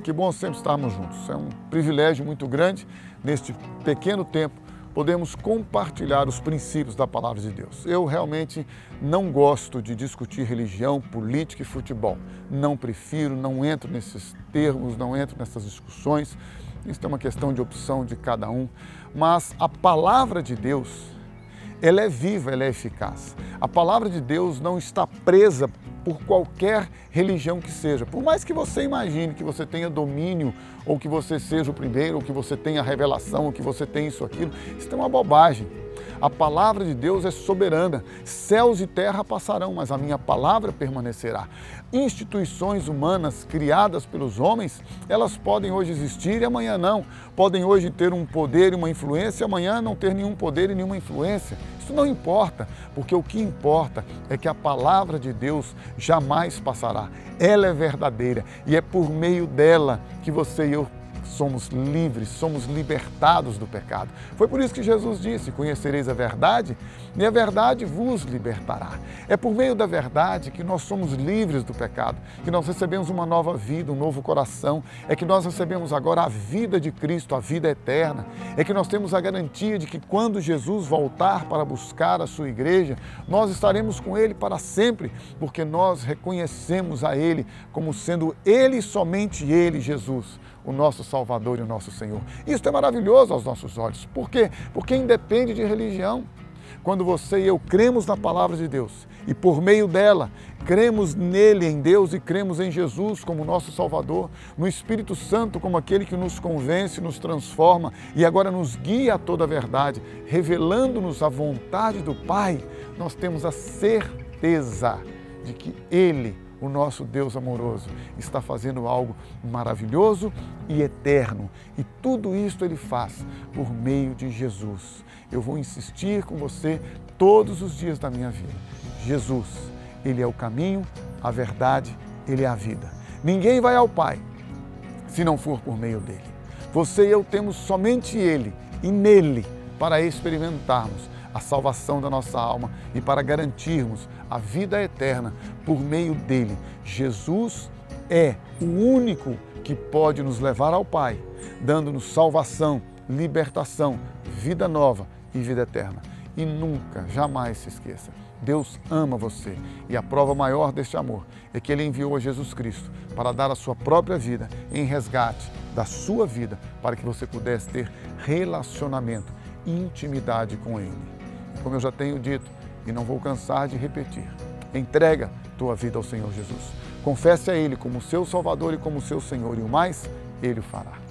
que bom sempre estarmos juntos. É um privilégio muito grande, neste pequeno tempo, podemos compartilhar os princípios da palavra de Deus. Eu realmente não gosto de discutir religião, política e futebol. Não prefiro, não entro nesses termos, não entro nessas discussões. Isso é uma questão de opção de cada um. Mas a palavra de Deus, ela é viva, ela é eficaz. A palavra de Deus não está presa por qualquer religião que seja. Por mais que você imagine que você tenha domínio, ou que você seja o primeiro, ou que você tenha revelação, ou que você tenha isso, aquilo, isso é uma bobagem. A palavra de Deus é soberana. Céus e terra passarão, mas a minha palavra permanecerá. Instituições humanas criadas pelos homens, elas podem hoje existir e amanhã não. Podem hoje ter um poder e uma influência, e amanhã não ter nenhum poder e nenhuma influência. Isso não importa, porque o que importa é que a palavra de Deus jamais passará. Ela é verdadeira e é por meio dela que você e eu somos livres, somos libertados do pecado. Foi por isso que Jesus disse: Conhecereis a verdade e a verdade vos libertará. É por meio da verdade que nós somos livres do pecado, que nós recebemos uma nova vida, um novo coração, é que nós recebemos agora a vida de Cristo, a vida eterna, é que nós temos a garantia de que quando Jesus voltar para buscar a sua igreja, nós estaremos com Ele para sempre, porque nós reconhecemos a Ele como sendo Ele somente Ele, Jesus o nosso Salvador e o nosso Senhor. Isso é maravilhoso aos nossos olhos. Por quê? Porque independe de religião. Quando você e eu cremos na palavra de Deus e por meio dela cremos nele, em Deus e cremos em Jesus como nosso Salvador, no Espírito Santo como aquele que nos convence, nos transforma e agora nos guia a toda a verdade, revelando-nos a vontade do Pai, nós temos a certeza de que Ele o nosso Deus amoroso está fazendo algo maravilhoso e eterno. E tudo isso ele faz por meio de Jesus. Eu vou insistir com você todos os dias da minha vida. Jesus, ele é o caminho, a verdade, ele é a vida. Ninguém vai ao Pai se não for por meio dele. Você e eu temos somente ele e nele para experimentarmos a salvação da nossa alma e para garantirmos a vida eterna por meio dele. Jesus é o único que pode nos levar ao Pai, dando-nos salvação, libertação, vida nova e vida eterna. E nunca, jamais se esqueça, Deus ama você e a prova maior deste amor é que Ele enviou a Jesus Cristo para dar a sua própria vida em resgate da sua vida para que você pudesse ter relacionamento, intimidade com Ele como eu já tenho dito e não vou cansar de repetir. Entrega tua vida ao Senhor Jesus. Confesse a Ele como seu Salvador e como seu Senhor, e o mais Ele o fará.